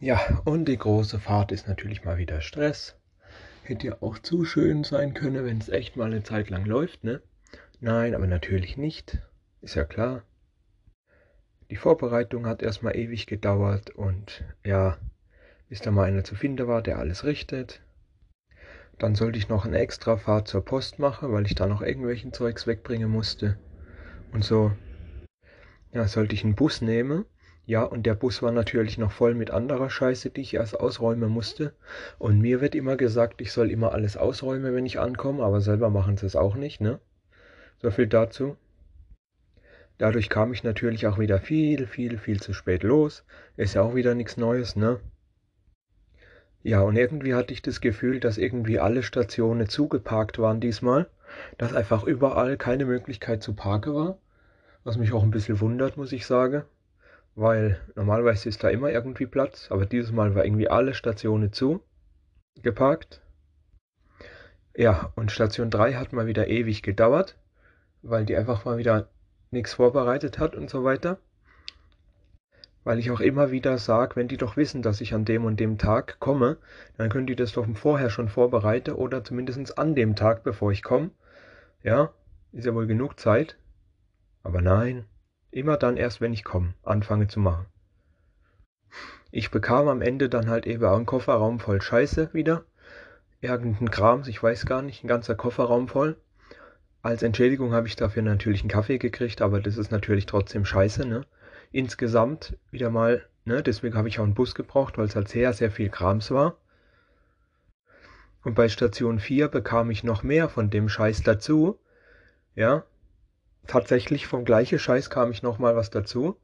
Ja, und die große Fahrt ist natürlich mal wieder Stress. Hätte ja auch zu schön sein können, wenn es echt mal eine Zeit lang läuft, ne? Nein, aber natürlich nicht. Ist ja klar. Die Vorbereitung hat erstmal ewig gedauert und ja, bis da mal einer zu finden war, der alles richtet. Dann sollte ich noch eine extra Fahrt zur Post machen, weil ich da noch irgendwelchen Zeugs wegbringen musste. Und so, ja, sollte ich einen Bus nehmen. Ja, und der Bus war natürlich noch voll mit anderer Scheiße, die ich erst ausräumen musste. Und mir wird immer gesagt, ich soll immer alles ausräumen, wenn ich ankomme, aber selber machen sie es auch nicht, ne? So viel dazu. Dadurch kam ich natürlich auch wieder viel, viel, viel zu spät los. Ist ja auch wieder nichts Neues, ne? Ja, und irgendwie hatte ich das Gefühl, dass irgendwie alle Stationen zugeparkt waren diesmal. Dass einfach überall keine Möglichkeit zu parken war. Was mich auch ein bisschen wundert, muss ich sagen. Weil normalerweise ist da immer irgendwie Platz, aber dieses Mal war irgendwie alle Stationen zu. Geparkt. Ja, und Station 3 hat mal wieder ewig gedauert, weil die einfach mal wieder nichts vorbereitet hat und so weiter. Weil ich auch immer wieder sage, wenn die doch wissen, dass ich an dem und dem Tag komme, dann können die das doch vorher schon vorbereiten oder zumindest an dem Tag, bevor ich komme. Ja, ist ja wohl genug Zeit. Aber nein, immer dann erst, wenn ich komme, anfange zu machen. Ich bekam am Ende dann halt eben auch einen Kofferraum voll Scheiße wieder. Irgendein Krams, ich weiß gar nicht, ein ganzer Kofferraum voll. Als Entschädigung habe ich dafür natürlich einen Kaffee gekriegt, aber das ist natürlich trotzdem scheiße, ne? Insgesamt wieder mal, ne? Deswegen habe ich auch einen Bus gebraucht, weil es halt sehr, sehr viel Krams war. Und bei Station 4 bekam ich noch mehr von dem Scheiß dazu. Ja. Tatsächlich vom gleichen Scheiß kam ich noch mal was dazu.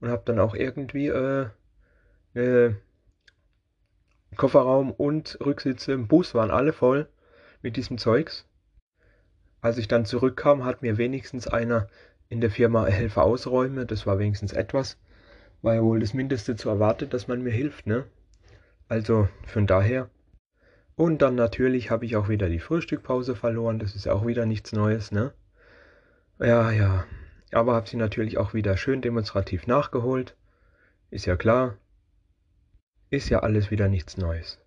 Und habe dann auch irgendwie äh, äh, Kofferraum und Rücksitze im Bus waren alle voll mit diesem Zeugs. Als ich dann zurückkam, hat mir wenigstens einer in der Firma Helfer ausräume. Das war wenigstens etwas. War ja wohl das Mindeste zu erwarten, dass man mir hilft, ne? Also von daher. Und dann natürlich habe ich auch wieder die Frühstückpause verloren. Das ist auch wieder nichts Neues, ne? Ja, ja. Aber habe sie natürlich auch wieder schön demonstrativ nachgeholt. Ist ja klar. Ist ja alles wieder nichts Neues.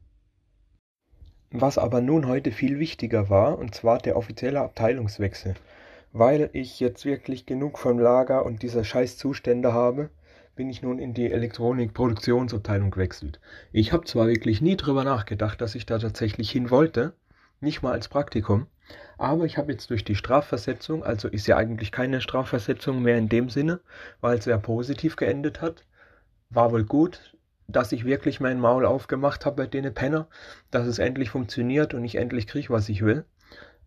Was aber nun heute viel wichtiger war, und zwar der offizielle Abteilungswechsel. Weil ich jetzt wirklich genug vom Lager und dieser Scheißzustände habe, bin ich nun in die Elektronikproduktionsabteilung gewechselt. Ich habe zwar wirklich nie drüber nachgedacht, dass ich da tatsächlich hin wollte, nicht mal als Praktikum, aber ich habe jetzt durch die Strafversetzung, also ist ja eigentlich keine Strafversetzung mehr in dem Sinne, weil es sehr positiv geendet hat, war wohl gut, dass ich wirklich mein Maul aufgemacht habe bei denen Penner, dass es endlich funktioniert und ich endlich kriege, was ich will.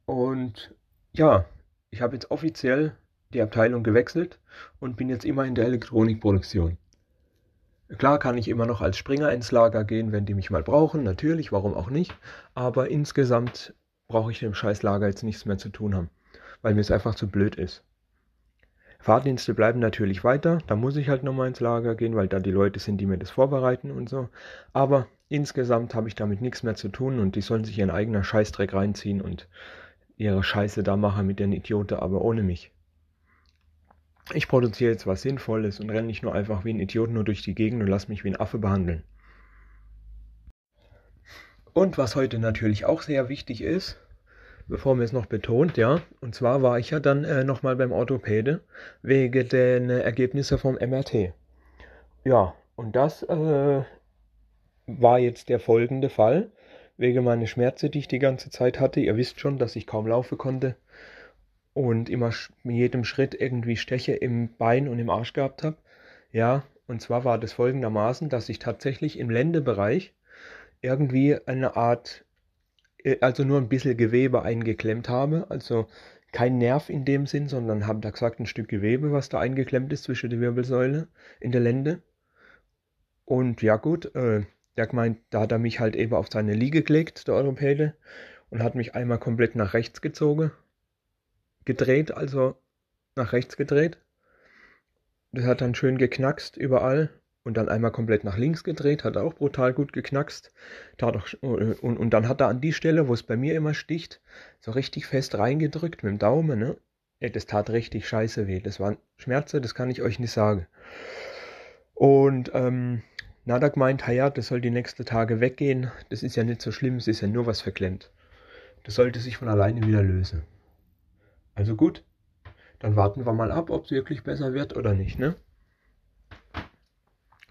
Und ja, ich habe jetzt offiziell die Abteilung gewechselt und bin jetzt immer in der Elektronikproduktion. Klar kann ich immer noch als Springer ins Lager gehen, wenn die mich mal brauchen, natürlich, warum auch nicht. Aber insgesamt brauche ich im Scheißlager jetzt nichts mehr zu tun haben, weil mir es einfach zu blöd ist. Fahrdienste bleiben natürlich weiter, da muss ich halt nochmal ins Lager gehen, weil da die Leute sind, die mir das vorbereiten und so. Aber insgesamt habe ich damit nichts mehr zu tun und die sollen sich ihren eigenen Scheißdreck reinziehen und ihre Scheiße da machen mit den Idioten, aber ohne mich. Ich produziere jetzt was Sinnvolles und renne nicht nur einfach wie ein Idiot nur durch die Gegend und lasse mich wie ein Affe behandeln. Und was heute natürlich auch sehr wichtig ist, bevor mir es noch betont, ja. Und zwar war ich ja dann äh, nochmal beim Orthopäde wegen den äh, Ergebnissen vom MRT. Ja, und das äh, war jetzt der folgende Fall, wegen meiner Schmerzen, die ich die ganze Zeit hatte. Ihr wisst schon, dass ich kaum laufen konnte und immer mit jedem Schritt irgendwie Steche im Bein und im Arsch gehabt habe. Ja, und zwar war das folgendermaßen, dass ich tatsächlich im Ländebereich irgendwie eine Art äh, also nur ein bisschen Gewebe eingeklemmt habe. Also kein Nerv in dem Sinn, sondern haben da gesagt, ein Stück Gewebe, was da eingeklemmt ist zwischen der Wirbelsäule in der Lende. Und ja gut, äh, der gemeint, da hat er mich halt eben auf seine Liege gelegt, der Europäde, und hat mich einmal komplett nach rechts gezogen, gedreht, also nach rechts gedreht. Das hat dann schön geknackst überall und dann einmal komplett nach links gedreht, hat auch brutal gut geknackst. Auch, und, und dann hat er an die Stelle, wo es bei mir immer sticht, so richtig fest reingedrückt mit dem Daumen, ne? Das tat richtig scheiße weh. Das waren Schmerzen, das kann ich euch nicht sagen. Und ähm, Na, da gemeint, ja, das soll die nächsten Tage weggehen. Das ist ja nicht so schlimm, es ist ja nur was verklemmt. Das sollte sich von alleine wieder lösen. Also gut, dann warten wir mal ab, ob es wirklich besser wird oder nicht, ne?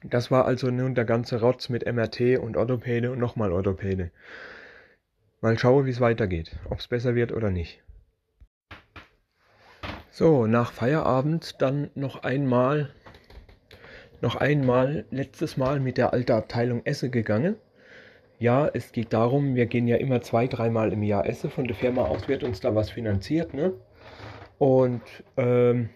Das war also nun der ganze Rotz mit MRT und Orthopäde und nochmal Orthopäde. Mal schauen, wie es weitergeht, ob es besser wird oder nicht. So, nach Feierabend dann noch einmal, noch einmal, letztes Mal mit der alten Abteilung Esse gegangen. Ja, es geht darum, wir gehen ja immer zwei, dreimal im Jahr Esse. Von der Firma aus wird uns da was finanziert, ne? Und ähm,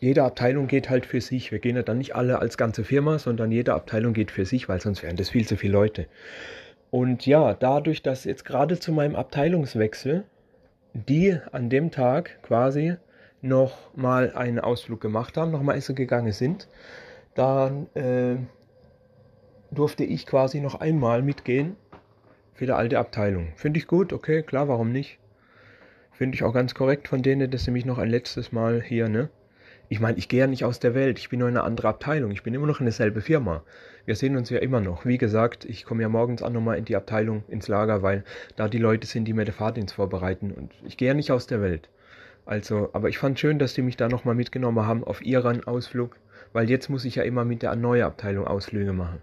jede Abteilung geht halt für sich. Wir gehen ja dann nicht alle als ganze Firma, sondern jede Abteilung geht für sich, weil sonst wären das viel zu viele Leute. Und ja, dadurch, dass jetzt gerade zu meinem Abteilungswechsel die an dem Tag quasi noch mal einen Ausflug gemacht haben, noch mal essen gegangen sind, dann äh, durfte ich quasi noch einmal mitgehen für die alte Abteilung. Finde ich gut, okay, klar, warum nicht? Finde ich auch ganz korrekt von denen, dass sie mich noch ein letztes Mal hier, ne? Ich meine, ich gehe ja nicht aus der Welt, ich bin nur in einer anderen Abteilung, ich bin immer noch in derselbe Firma. Wir sehen uns ja immer noch. Wie gesagt, ich komme ja morgens auch nochmal in die Abteilung, ins Lager, weil da die Leute sind, die mir den Fahrdienst vorbereiten. Und ich gehe ja nicht aus der Welt. Also, aber ich fand schön, dass die mich da nochmal mitgenommen haben auf ihren Ausflug, weil jetzt muss ich ja immer mit der neuen Abteilung Ausflüge machen.